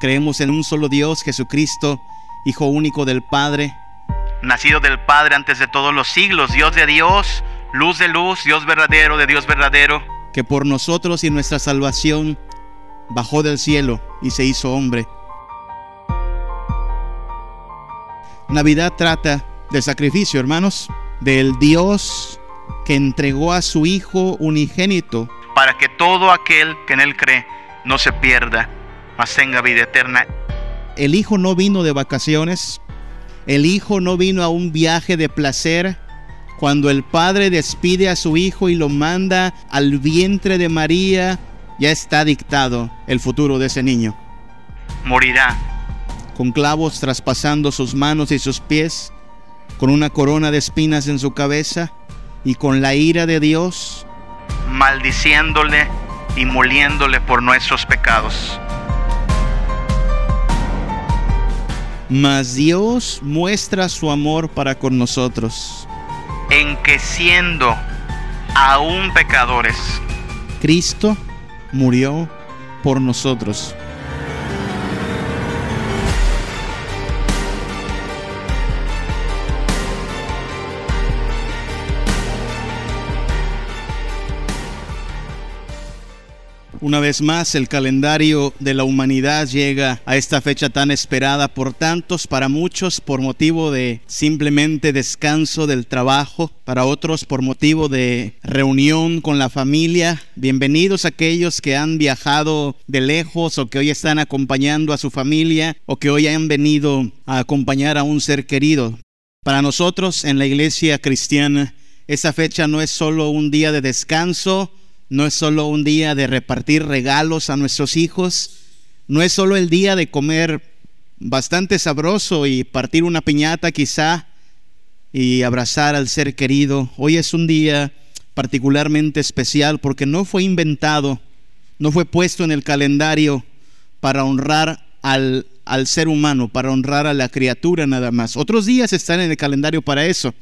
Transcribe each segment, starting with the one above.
Creemos en un solo Dios, Jesucristo, Hijo único del Padre, nacido del Padre antes de todos los siglos, Dios de Dios, luz de luz, Dios verdadero de Dios verdadero, que por nosotros y nuestra salvación bajó del cielo y se hizo hombre. Navidad trata del sacrificio, hermanos, del Dios que entregó a su Hijo unigénito para que todo aquel que en Él cree no se pierda, mas tenga vida eterna. El Hijo no vino de vacaciones, el Hijo no vino a un viaje de placer. Cuando el Padre despide a su Hijo y lo manda al vientre de María, ya está dictado el futuro de ese niño. Morirá. Con clavos traspasando sus manos y sus pies, con una corona de espinas en su cabeza y con la ira de Dios, maldiciéndole y moliéndole por nuestros pecados. Mas Dios muestra su amor para con nosotros. En que siendo aún pecadores, Cristo murió por nosotros. Una vez más, el calendario de la humanidad llega a esta fecha tan esperada por tantos, para muchos por motivo de simplemente descanso del trabajo, para otros por motivo de reunión con la familia. Bienvenidos aquellos que han viajado de lejos o que hoy están acompañando a su familia o que hoy han venido a acompañar a un ser querido. Para nosotros en la iglesia cristiana, esa fecha no es solo un día de descanso, no es solo un día de repartir regalos a nuestros hijos, no es solo el día de comer bastante sabroso y partir una piñata quizá y abrazar al ser querido. Hoy es un día particularmente especial porque no fue inventado, no fue puesto en el calendario para honrar al, al ser humano, para honrar a la criatura nada más. Otros días están en el calendario para eso.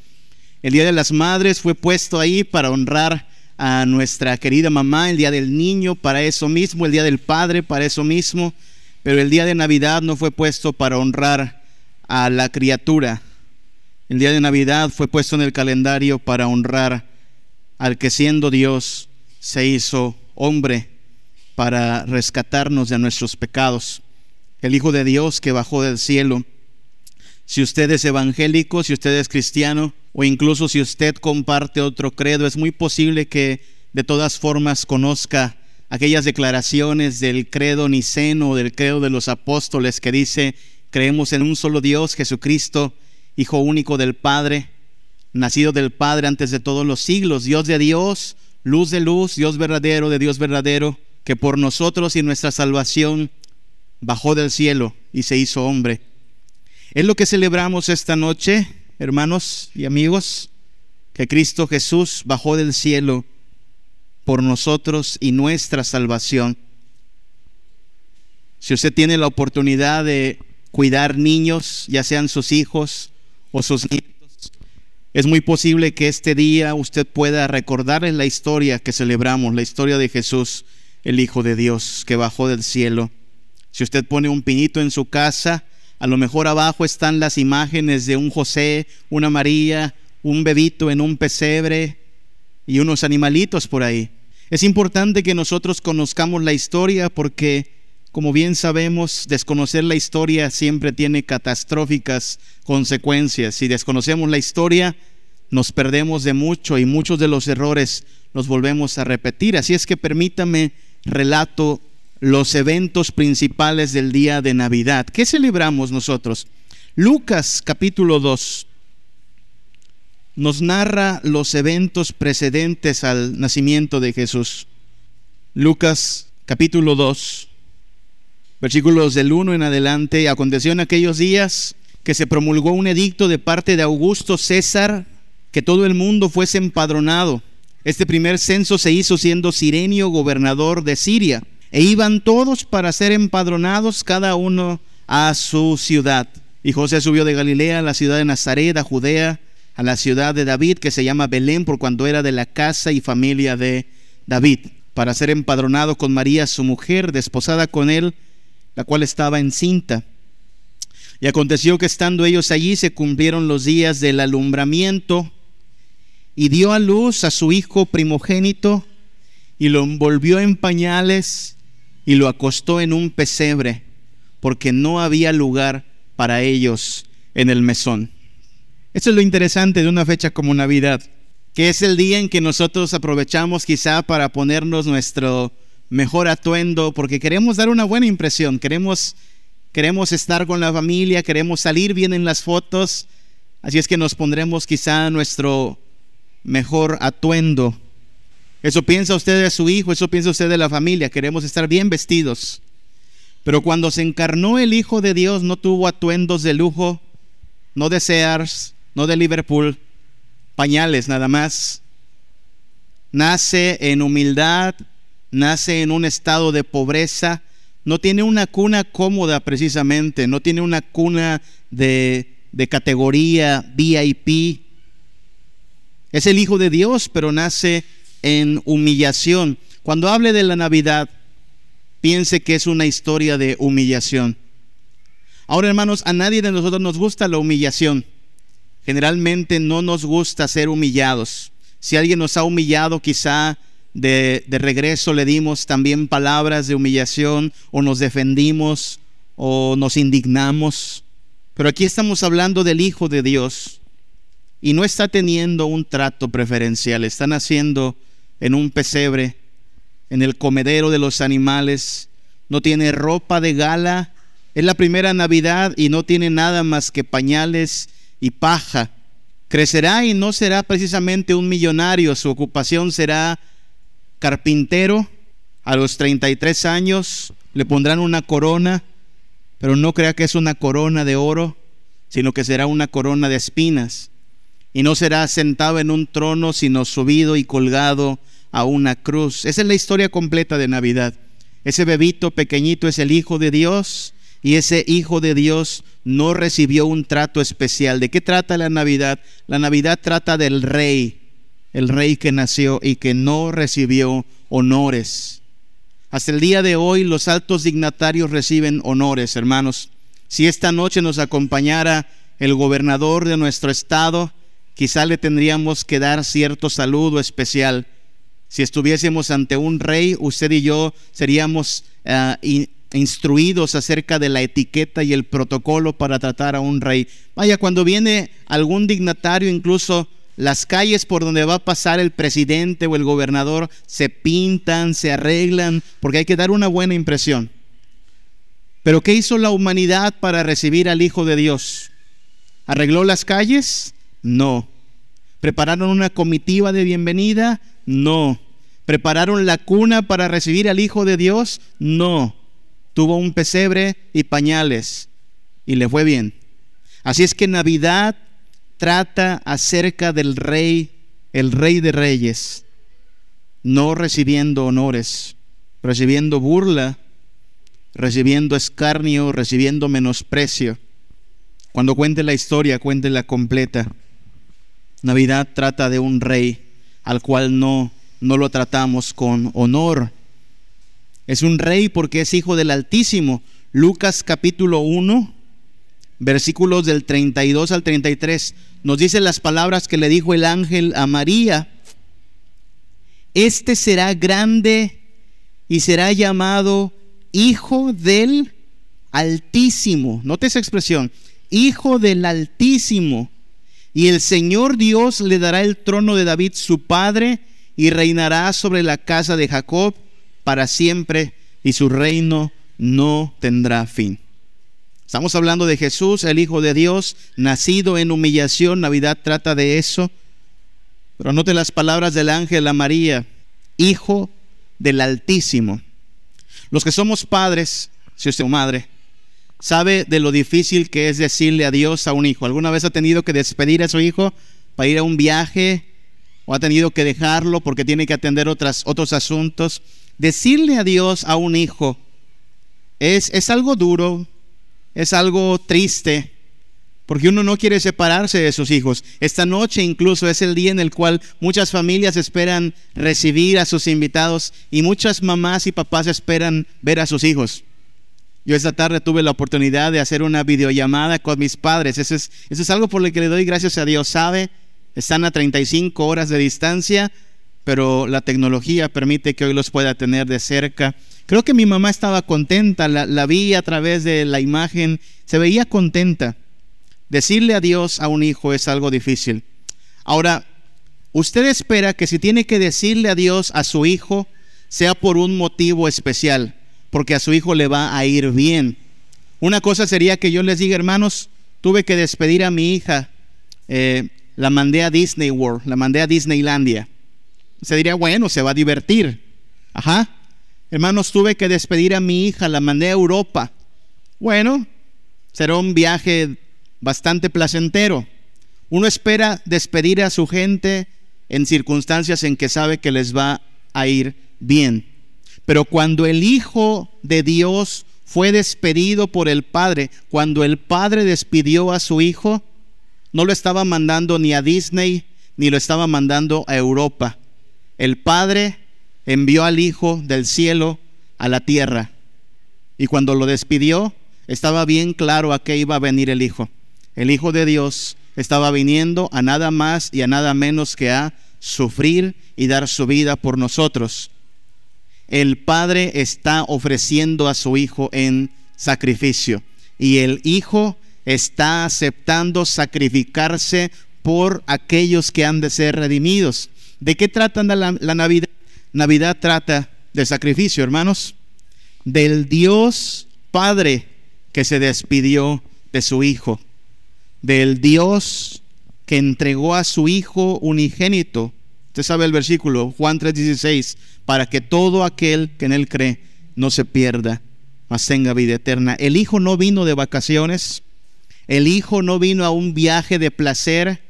El Día de las Madres fue puesto ahí para honrar a nuestra querida mamá, el día del niño para eso mismo, el día del padre para eso mismo, pero el día de Navidad no fue puesto para honrar a la criatura. El día de Navidad fue puesto en el calendario para honrar al que siendo Dios se hizo hombre para rescatarnos de nuestros pecados. El Hijo de Dios que bajó del cielo. Si usted es evangélico, si usted es cristiano, o incluso si usted comparte otro credo, es muy posible que de todas formas conozca aquellas declaraciones del credo niceno o del credo de los apóstoles que dice, creemos en un solo Dios, Jesucristo, Hijo único del Padre, nacido del Padre antes de todos los siglos, Dios de Dios, luz de luz, Dios verdadero de Dios verdadero, que por nosotros y nuestra salvación bajó del cielo y se hizo hombre. Es lo que celebramos esta noche hermanos y amigos, que Cristo Jesús bajó del cielo por nosotros y nuestra salvación. Si usted tiene la oportunidad de cuidar niños, ya sean sus hijos o sus nietos, es muy posible que este día usted pueda recordarles la historia que celebramos, la historia de Jesús, el Hijo de Dios, que bajó del cielo. Si usted pone un pinito en su casa, a lo mejor abajo están las imágenes de un José, una María, un bebito en un pesebre y unos animalitos por ahí. Es importante que nosotros conozcamos la historia porque, como bien sabemos, desconocer la historia siempre tiene catastróficas consecuencias. Si desconocemos la historia, nos perdemos de mucho y muchos de los errores los volvemos a repetir. Así es que permítame relato los eventos principales del día de Navidad. ¿Qué celebramos nosotros? Lucas capítulo 2 nos narra los eventos precedentes al nacimiento de Jesús. Lucas capítulo 2, versículos del 1 en adelante, aconteció en aquellos días que se promulgó un edicto de parte de Augusto César que todo el mundo fuese empadronado. Este primer censo se hizo siendo Sirenio gobernador de Siria e iban todos para ser empadronados cada uno a su ciudad. Y José subió de Galilea a la ciudad de Nazaret, a Judea, a la ciudad de David, que se llama Belén, por cuando era de la casa y familia de David, para ser empadronado con María, su mujer, desposada con él, la cual estaba encinta. Y aconteció que estando ellos allí se cumplieron los días del alumbramiento y dio a luz a su hijo primogénito y lo envolvió en pañales y lo acostó en un pesebre porque no había lugar para ellos en el mesón. Eso es lo interesante de una fecha como Navidad, que es el día en que nosotros aprovechamos quizá para ponernos nuestro mejor atuendo, porque queremos dar una buena impresión, queremos, queremos estar con la familia, queremos salir bien en las fotos, así es que nos pondremos quizá nuestro mejor atuendo. Eso piensa usted de su hijo, eso piensa usted de la familia, queremos estar bien vestidos. Pero cuando se encarnó el Hijo de Dios no tuvo atuendos de lujo, no de Sears, no de Liverpool, pañales nada más. Nace en humildad, nace en un estado de pobreza, no tiene una cuna cómoda precisamente, no tiene una cuna de, de categoría VIP. Es el Hijo de Dios, pero nace en humillación. Cuando hable de la Navidad, piense que es una historia de humillación. Ahora, hermanos, a nadie de nosotros nos gusta la humillación. Generalmente no nos gusta ser humillados. Si alguien nos ha humillado, quizá de, de, regreso le dimos también palabras de humillación o nos defendimos o nos indignamos. Pero aquí estamos hablando del Hijo de Dios y no está teniendo un trato preferencial, está naciendo en un pesebre en el comedero de los animales, no tiene ropa de gala, es la primera Navidad y no tiene nada más que pañales y paja. Crecerá y no será precisamente un millonario, su ocupación será carpintero. A los 33 años le pondrán una corona, pero no crea que es una corona de oro, sino que será una corona de espinas. Y no será sentado en un trono, sino subido y colgado a una cruz. Esa es la historia completa de Navidad. Ese bebito pequeñito es el Hijo de Dios y ese Hijo de Dios no recibió un trato especial. ¿De qué trata la Navidad? La Navidad trata del rey, el rey que nació y que no recibió honores. Hasta el día de hoy los altos dignatarios reciben honores, hermanos. Si esta noche nos acompañara el gobernador de nuestro estado, quizá le tendríamos que dar cierto saludo especial si estuviésemos ante un rey, usted y yo seríamos uh, instruidos acerca de la etiqueta y el protocolo para tratar a un rey. Vaya, cuando viene algún dignatario, incluso las calles por donde va a pasar el presidente o el gobernador se pintan, se arreglan, porque hay que dar una buena impresión. Pero ¿qué hizo la humanidad para recibir al Hijo de Dios? ¿Arregló las calles? No. ¿Prepararon una comitiva de bienvenida? No. ¿Prepararon la cuna para recibir al Hijo de Dios? No. Tuvo un pesebre y pañales y le fue bien. Así es que Navidad trata acerca del rey, el rey de reyes, no recibiendo honores, recibiendo burla, recibiendo escarnio, recibiendo menosprecio. Cuando cuente la historia, cuéntela completa. Navidad trata de un rey al cual no, no lo tratamos con honor. Es un rey porque es hijo del Altísimo. Lucas capítulo 1, versículos del 32 al 33, nos dice las palabras que le dijo el ángel a María. Este será grande y será llamado Hijo del Altísimo. Note esa expresión, Hijo del Altísimo. Y el Señor Dios le dará el trono de David su padre y reinará sobre la casa de Jacob para siempre y su reino no tendrá fin. Estamos hablando de Jesús, el Hijo de Dios, nacido en humillación. Navidad trata de eso. Pero note las palabras del ángel a María, Hijo del Altísimo. Los que somos padres, si usted es madre, sabe de lo difícil que es decirle adiós a un hijo. ¿Alguna vez ha tenido que despedir a su hijo para ir a un viaje o ha tenido que dejarlo porque tiene que atender otras, otros asuntos? Decirle adiós a un hijo es, es algo duro, es algo triste, porque uno no quiere separarse de sus hijos. Esta noche incluso es el día en el cual muchas familias esperan recibir a sus invitados y muchas mamás y papás esperan ver a sus hijos. Yo esta tarde tuve la oportunidad de hacer una videollamada con mis padres. Eso es, eso es algo por lo que le doy gracias a Dios. Sabe, están a 35 horas de distancia, pero la tecnología permite que hoy los pueda tener de cerca. Creo que mi mamá estaba contenta, la, vi a través de la imagen, se veía contenta. Decirle a Dios a un hijo es algo difícil. Ahora, usted espera que si tiene que decirle a Dios a su hijo, sea por un motivo especial porque a su hijo le va a ir bien. Una cosa sería que yo les diga, hermanos, tuve que despedir a mi hija, eh, la mandé a Disney World, la mandé a Disneylandia. Se diría, bueno, se va a divertir. Ajá. Hermanos, tuve que despedir a mi hija, la mandé a Europa. Bueno, será un viaje bastante placentero. Uno espera despedir a su gente en circunstancias en que sabe que les va a ir bien. Pero cuando el Hijo de Dios fue despedido por el Padre, cuando el Padre despidió a su Hijo, no lo estaba mandando ni a Disney, ni lo estaba mandando a Europa. El Padre envió al Hijo del cielo a la tierra. Y cuando lo despidió, estaba bien claro a qué iba a venir el Hijo. El Hijo de Dios estaba viniendo a nada más y a nada menos que a sufrir y dar su vida por nosotros el Padre está ofreciendo a su Hijo en sacrificio y el Hijo está aceptando sacrificarse por aquellos que han de ser redimidos. ¿De qué trata la, Navidad? Navidad trata de sacrificio, hermanos, del Dios Padre que se despidió de su Hijo, del Dios que entregó a su Hijo unigénito Usted sabe el versículo, Juan 3:16, para que todo aquel que en él cree no se pierda, mas tenga vida eterna. El Hijo no vino de vacaciones, el Hijo no vino a un viaje de placer.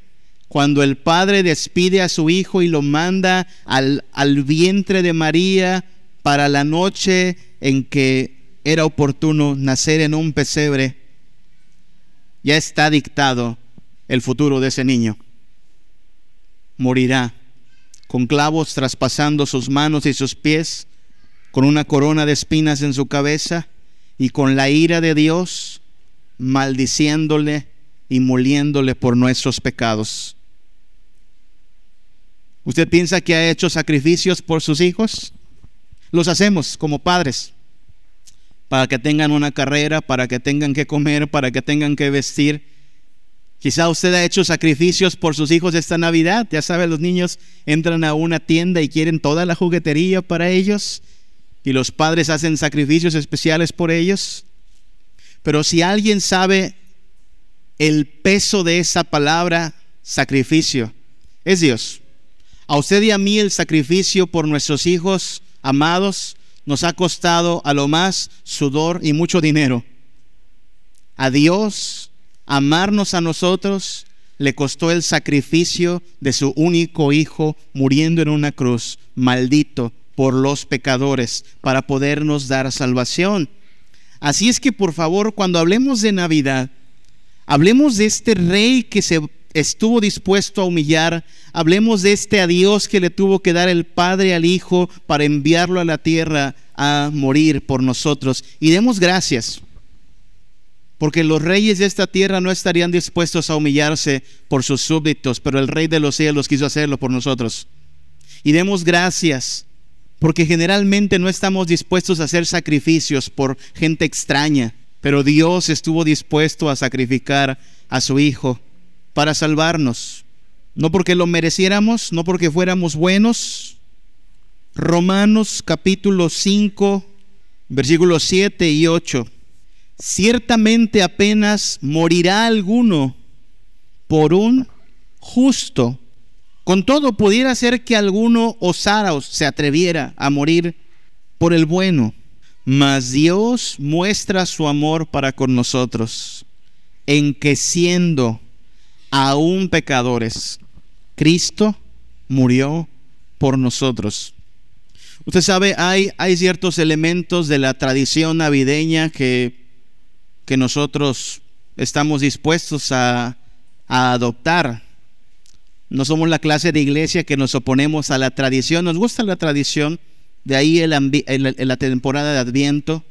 Cuando el Padre despide a su Hijo y lo manda al, al vientre de María para la noche en que era oportuno nacer en un pesebre, ya está dictado el futuro de ese niño. Morirá con clavos traspasando sus manos y sus pies, con una corona de espinas en su cabeza y con la ira de Dios maldiciéndole y moliéndole por nuestros pecados. ¿Usted piensa que ha hecho sacrificios por sus hijos? Los hacemos como padres, para que tengan una carrera, para que tengan que comer, para que tengan que vestir Quizá usted ha hecho sacrificios por sus hijos esta Navidad. Ya sabe, los niños entran a una tienda y quieren toda la juguetería para ellos y los padres hacen sacrificios especiales por ellos. Pero si alguien sabe el peso de esa palabra sacrificio, es Dios. A usted y a mí el sacrificio por nuestros hijos amados nos ha costado a lo más sudor y mucho dinero. A Dios amarnos a nosotros, le costó el sacrificio de su único hijo muriendo en una cruz, maldito por los pecadores, para podernos dar salvación. Así es que por favor, cuando hablemos de Navidad, hablemos de este rey que se estuvo dispuesto a humillar, hablemos de este adiós que le tuvo que dar el Padre al Hijo para enviarlo a la tierra a morir por nosotros. Y demos gracias porque los reyes de esta tierra no estarían dispuestos a humillarse por sus súbditos, pero el rey de los cielos quiso hacerlo por nosotros. Y demos gracias, porque generalmente no estamos dispuestos a hacer sacrificios por gente extraña, pero Dios estuvo dispuesto a sacrificar a su Hijo para salvarnos. No porque lo mereciéramos, no porque fuéramos buenos. Romanos capítulo 5, versículos 7 y 8 ciertamente apenas morirá alguno por un justo. Con todo, pudiera ser que alguno osara o se atreviera a morir por el bueno. Mas Dios muestra su amor para con nosotros en que siendo aún pecadores, Cristo murió por nosotros. Usted sabe, hay, hay ciertos elementos de la tradición navideña que que nosotros estamos dispuestos a, adoptar. No somos la clase de iglesia que nos oponemos a la tradición, nos gusta la tradición, de ahí el, la temporada de Adviento,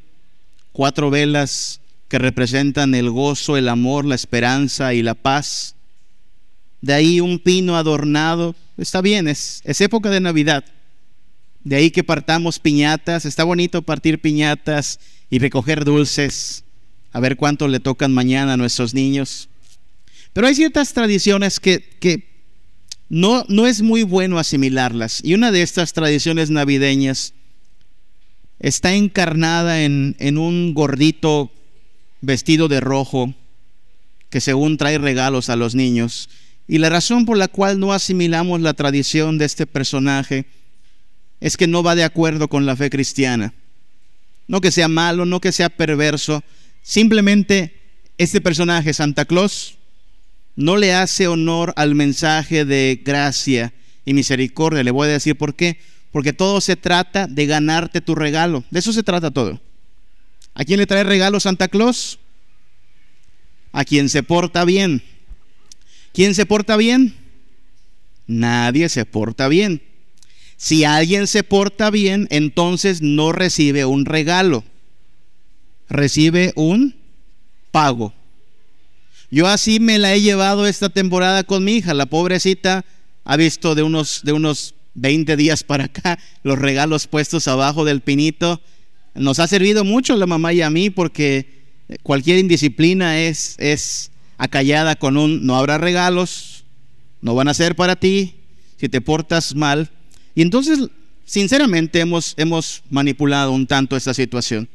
cuatro velas que representan el gozo, el amor, la esperanza y la paz. De ahí un pino adornado. Está bien, es, es época de Navidad. De ahí que partamos piñatas. Está bonito partir piñatas y recoger dulces. A ver cuánto le tocan mañana a nuestros niños. Pero hay ciertas tradiciones que, que no, no es muy bueno asimilarlas. Y una de estas tradiciones navideñas está encarnada en, en un gordito vestido de rojo que según trae regalos a los niños. Y la razón por la cual no asimilamos la tradición de este personaje es que no va de acuerdo con la fe cristiana. No que sea malo, no que sea perverso, simplemente este personaje, Santa Claus, no le hace honor al mensaje de gracia y misericordia. Le voy a decir por qué. Porque todo se trata de ganarte tu regalo. De eso se trata todo. ¿A quién le trae regalo Santa Claus? A quien se porta bien. ¿Quién se porta bien? Nadie se porta bien. Si alguien se porta bien, entonces no recibe un regalo. Recibe un pago. Yo así me la he llevado esta temporada con mi hija. La pobrecita ha visto de unos, de unos 20 días para acá los regalos puestos abajo del pinito. Nos ha servido mucho la mamá y a mí porque cualquier indisciplina es, es acallada con un no habrá regalos, no van a ser para ti, si te portas mal. Y entonces, sinceramente, hemos, hemos manipulado un tanto esta situación.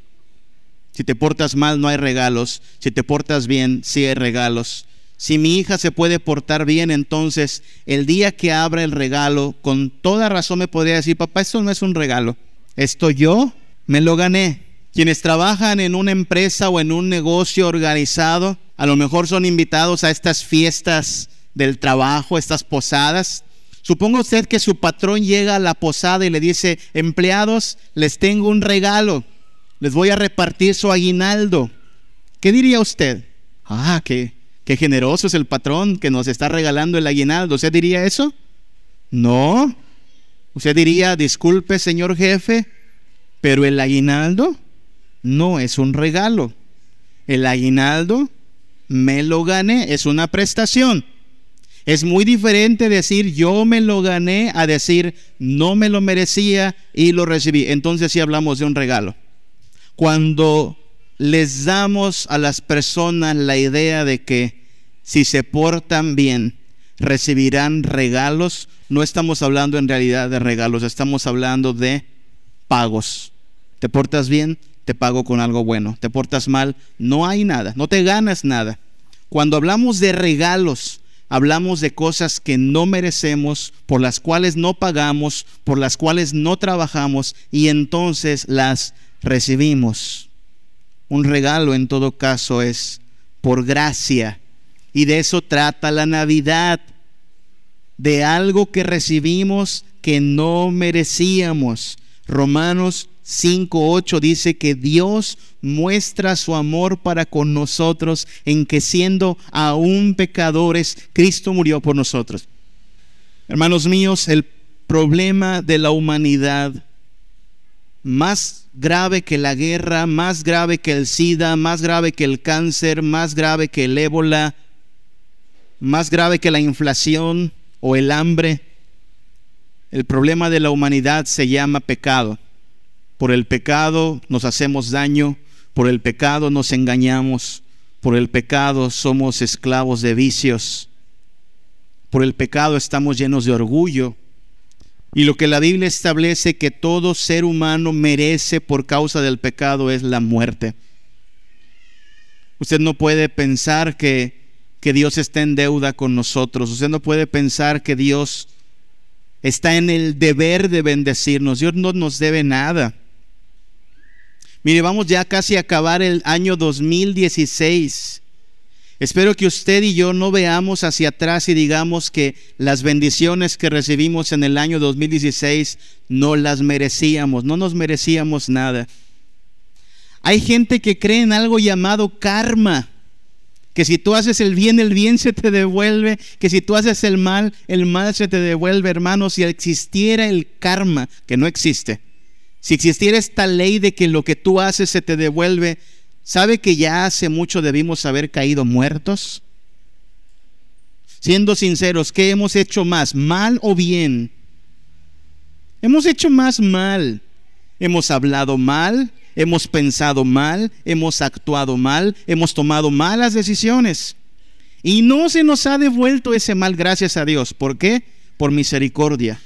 Si te portas mal, no hay regalos. Si te portas bien, sí hay regalos. Si mi hija se puede portar bien, entonces el día que abra el regalo, con toda razón me podría decir, papá, esto no es un regalo. Esto yo me lo gané. Quienes trabajan en una empresa o en un negocio organizado, a lo mejor son invitados a estas fiestas del trabajo, estas posadas. Suponga usted que su patrón llega a la posada y le dice, empleados, les tengo un regalo les voy a repartir su aguinaldo. ¿Qué diría usted? Ah, qué, qué generoso es el patrón que nos está regalando el aguinaldo. ¿Usted diría eso? No. Usted diría, disculpe, señor jefe, pero el aguinaldo no es un regalo. El aguinaldo me lo gané, es una prestación. Es muy diferente decir yo me lo gané a decir no me lo merecía y lo recibí. Entonces sí hablamos de un regalo cuando les damos a las personas la idea de que si se portan bien, recibirán regalos, no estamos hablando en realidad de regalos, estamos hablando de pagos. Te portas bien, te pago con algo bueno. Te portas mal, no hay nada, no te ganas nada. Cuando hablamos de regalos, hablamos de cosas que no merecemos, por las cuales no pagamos, por las cuales no trabajamos y entonces las recibimos. Un regalo en todo caso es por gracia. Y de eso trata la Navidad. De algo que recibimos que no merecíamos. Romanos 5.8 dice que Dios muestra su amor para con nosotros en que siendo aún pecadores, Cristo murió por nosotros. Hermanos míos, el problema de la humanidad más grave que la guerra, más grave que el SIDA, más grave que el cáncer, más grave que el ébola, más grave que la inflación o el hambre. El problema de la humanidad se llama pecado. Por el pecado nos hacemos daño, por el pecado nos engañamos, por el pecado somos esclavos de vicios, por el pecado estamos llenos de orgullo, y lo que la Biblia establece que todo ser humano merece por causa del pecado es la muerte. Usted no puede pensar que, que Dios está en deuda con nosotros. Usted no puede pensar que Dios está en el deber de bendecirnos. Dios no nos debe nada. Mire, vamos ya casi a acabar el año 2016 Espero que usted y yo no veamos hacia atrás y digamos que las bendiciones que recibimos en el año 2016 no las merecíamos, no nos merecíamos nada. Hay gente que cree en algo llamado karma, que si tú haces el bien, el bien se te devuelve, que si tú haces el mal, el mal se te devuelve, hermanos, si existiera el karma, que no existe, Si existiera esta ley de que lo que tú haces se te devuelve, ¿sabe que ya hace mucho debimos haber caído muertos? Siendo sinceros, ¿qué hemos hecho más, mal o bien? Hemos hecho más mal. Hemos hablado mal, hemos pensado mal, hemos actuado mal, hemos tomado malas decisiones. Y no se nos ha devuelto ese mal, gracias a Dios. ¿Por qué? Por misericordia.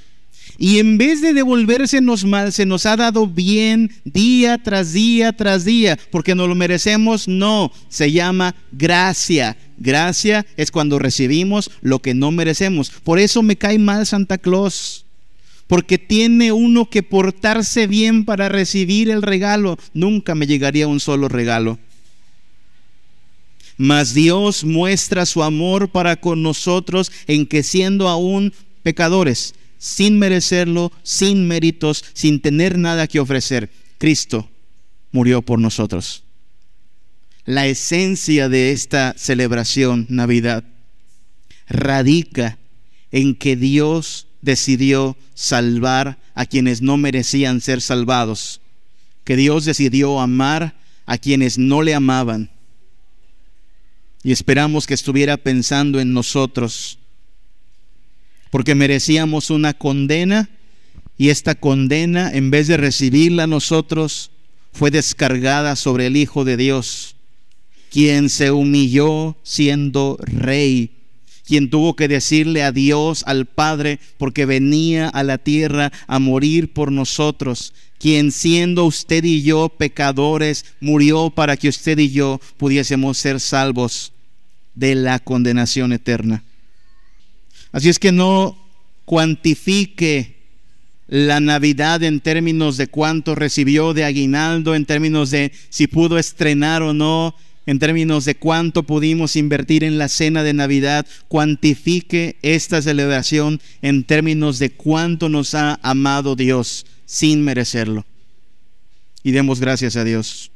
Y en vez de devolvérsenos mal, se nos ha dado bien día tras día tras día, porque no lo merecemos. No, se llama gracia. Gracia es cuando recibimos lo que no merecemos. Por eso me cae mal Santa Claus, porque tiene uno que portarse bien para recibir el regalo. Nunca me llegaría un solo regalo. Mas Dios muestra su amor para con nosotros en que siendo aún pecadores, sin merecerlo, sin méritos, sin tener nada que ofrecer. Cristo murió por nosotros. La esencia de esta celebración, Navidad, radica en que Dios decidió salvar a quienes no merecían ser salvados, que Dios decidió amar a quienes no le amaban. Y esperamos que estuviera pensando en nosotros porque merecíamos una condena y esta condena, en vez de recibirla nosotros, fue descargada sobre el Hijo de Dios, quien se humilló siendo rey, quien tuvo que decirle adiós al Padre porque venía a la tierra a morir por nosotros, quien siendo usted y yo pecadores, murió para que usted y yo pudiésemos ser salvos de la condenación eterna. Así es que no cuantifique la Navidad en términos de cuánto recibió de aguinaldo, en términos de si pudo estrenar o no, en términos de cuánto pudimos invertir en la cena de Navidad, cuantifique esta celebración en términos de cuánto nos ha amado Dios sin merecerlo. Y demos gracias a Dios.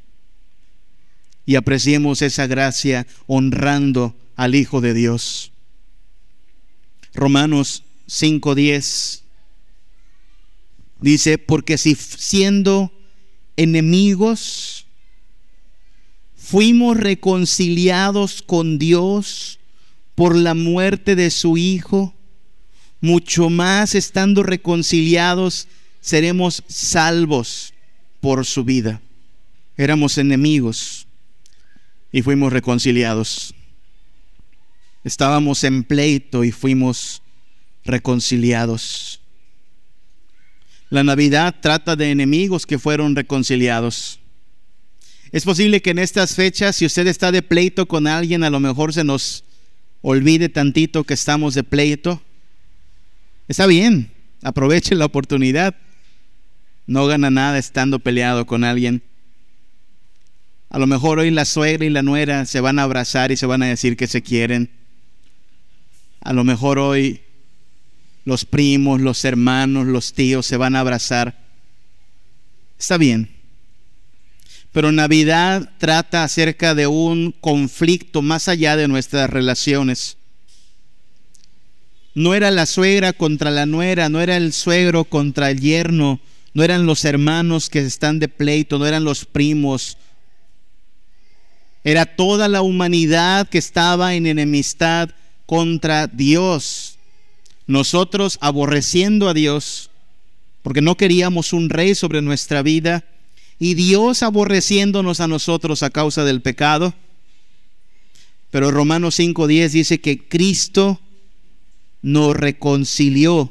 Y apreciemos esa gracia honrando al Hijo de Dios. Romanos 5:10 dice, porque si siendo enemigos fuimos reconciliados con Dios por la muerte de su Hijo, mucho más estando reconciliados seremos salvos por su vida. Éramos enemigos y fuimos reconciliados. Estábamos en pleito y fuimos reconciliados. La Navidad trata de enemigos que fueron reconciliados. Es posible que en estas fechas, si usted está de pleito con alguien, a lo mejor se nos olvide tantito que estamos de pleito. Está bien, aproveche la oportunidad. No gana nada estando peleado con alguien. A lo mejor hoy la suegra y la nuera se van a abrazar y se van a decir que se quieren. A lo mejor hoy los primos, los hermanos, los tíos se van a abrazar. Está bien. Pero Navidad trata acerca de un conflicto más allá de nuestras relaciones. No era la suegra contra la nuera, no era el suegro contra el yerno, no eran los hermanos que están de pleito, no eran los primos. Era toda la humanidad que estaba en enemistad contra Dios. Nosotros aborreciendo a Dios, porque no queríamos un rey sobre nuestra vida, y Dios aborreciéndonos a nosotros a causa del pecado. Pero Romanos 5.10 dice que Cristo nos reconcilió,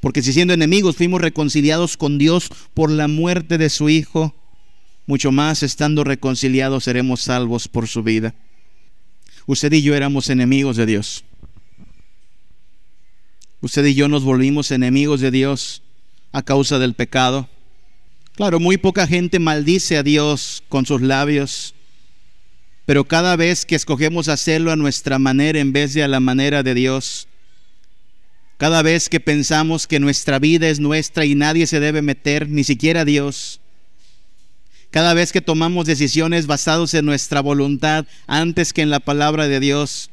porque si siendo enemigos fuimos reconciliados con Dios por la muerte de su Hijo, mucho más estando reconciliados seremos salvos por su vida usted y yo éramos enemigos de Dios. Usted y yo nos volvimos enemigos de Dios a causa del pecado. Claro, muy poca gente maldice a Dios con sus labios, pero cada vez que escogemos hacerlo a nuestra manera en vez de a la manera de Dios, cada vez que pensamos que nuestra vida es nuestra y nadie se debe meter, ni siquiera Dios, cada vez que tomamos decisiones basadas en nuestra voluntad antes que en la palabra de Dios,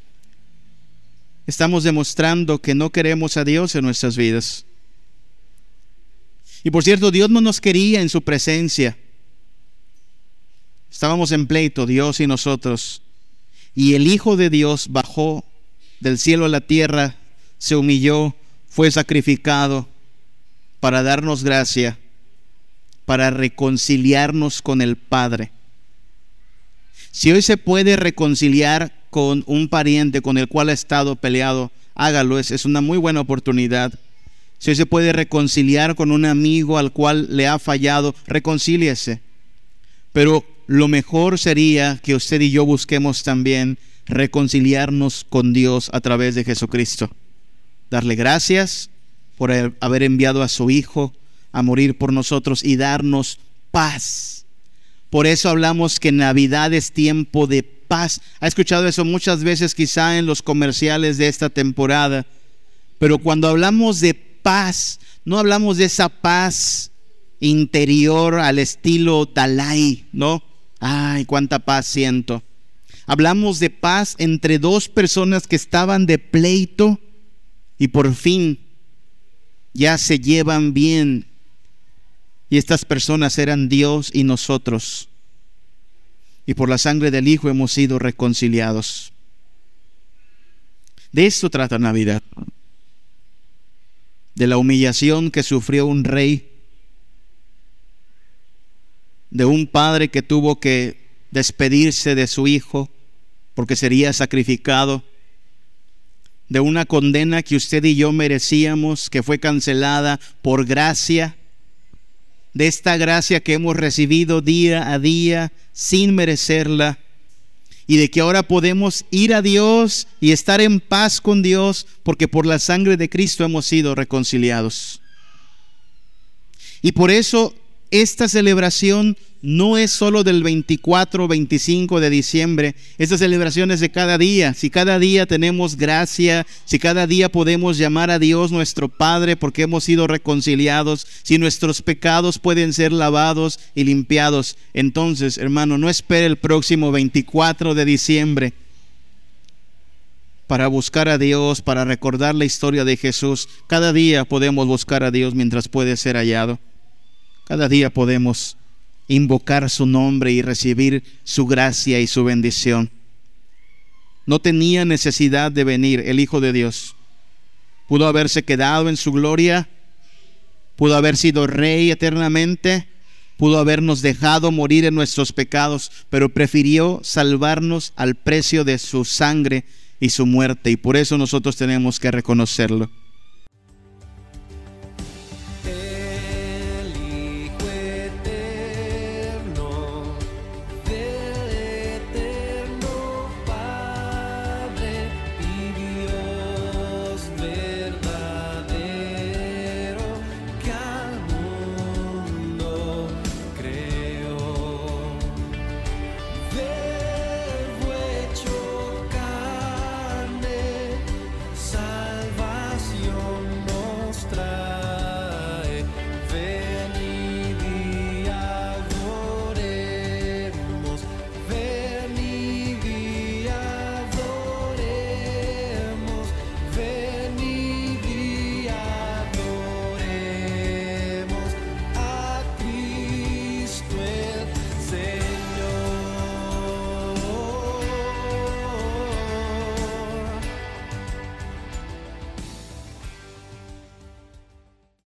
estamos demostrando que no queremos a Dios en nuestras vidas. Y por cierto, Dios no nos quería en su presencia. Estábamos en pleito, Dios y nosotros. Y el Hijo de Dios bajó del cielo a la tierra, se humilló, fue sacrificado para darnos gracia, para reconciliarnos con el Padre. Si hoy se puede reconciliar con un pariente con el cual ha estado peleado, hágalo, es, una muy buena oportunidad. Si hoy se puede reconciliar con un amigo al cual le ha fallado, reconcíliese. Pero lo mejor sería que usted y yo busquemos también reconciliarnos con Dios a través de Jesucristo. Darle gracias por haber enviado a su Hijo a morir por nosotros y darnos paz. Por eso hablamos que Navidad es tiempo de paz. Ha escuchado eso muchas veces quizá en los comerciales de esta temporada. Pero cuando hablamos de paz, no hablamos de esa paz interior al estilo Dalai, ¿no? Ay, cuánta paz siento. Hablamos de paz entre dos personas que estaban de pleito y por fin ya se llevan bien. Y estas personas eran Dios y nosotros. Y por la sangre del Hijo hemos sido reconciliados. De esto trata Navidad. De la humillación que sufrió un rey de un padre que tuvo que despedirse de su hijo porque sería sacrificado, de una condena que usted y yo merecíamos, que fue cancelada por gracia, de esta gracia que hemos recibido día a día sin merecerla, y de que ahora podemos ir a Dios y estar en paz con Dios, porque por la sangre de Cristo hemos sido reconciliados. Y por eso esta celebración no es solo del 24 25 de diciembre, esta celebración es de cada día. Si cada día tenemos gracia, si cada día podemos llamar a Dios nuestro Padre porque hemos sido reconciliados, si nuestros pecados pueden ser lavados y limpiados, entonces, hermano, no espere el próximo 24 de diciembre para buscar a Dios, para recordar la historia de Jesús. Cada día podemos buscar a Dios mientras puede ser hallado. Cada día podemos invocar su nombre y recibir su gracia y su bendición. No tenía necesidad de venir el Hijo de Dios. Pudo haberse quedado en su gloria, pudo haber sido rey eternamente, pudo habernos dejado morir en nuestros pecados, pero prefirió salvarnos al precio de su sangre y su muerte, y por eso nosotros tenemos que reconocerlo.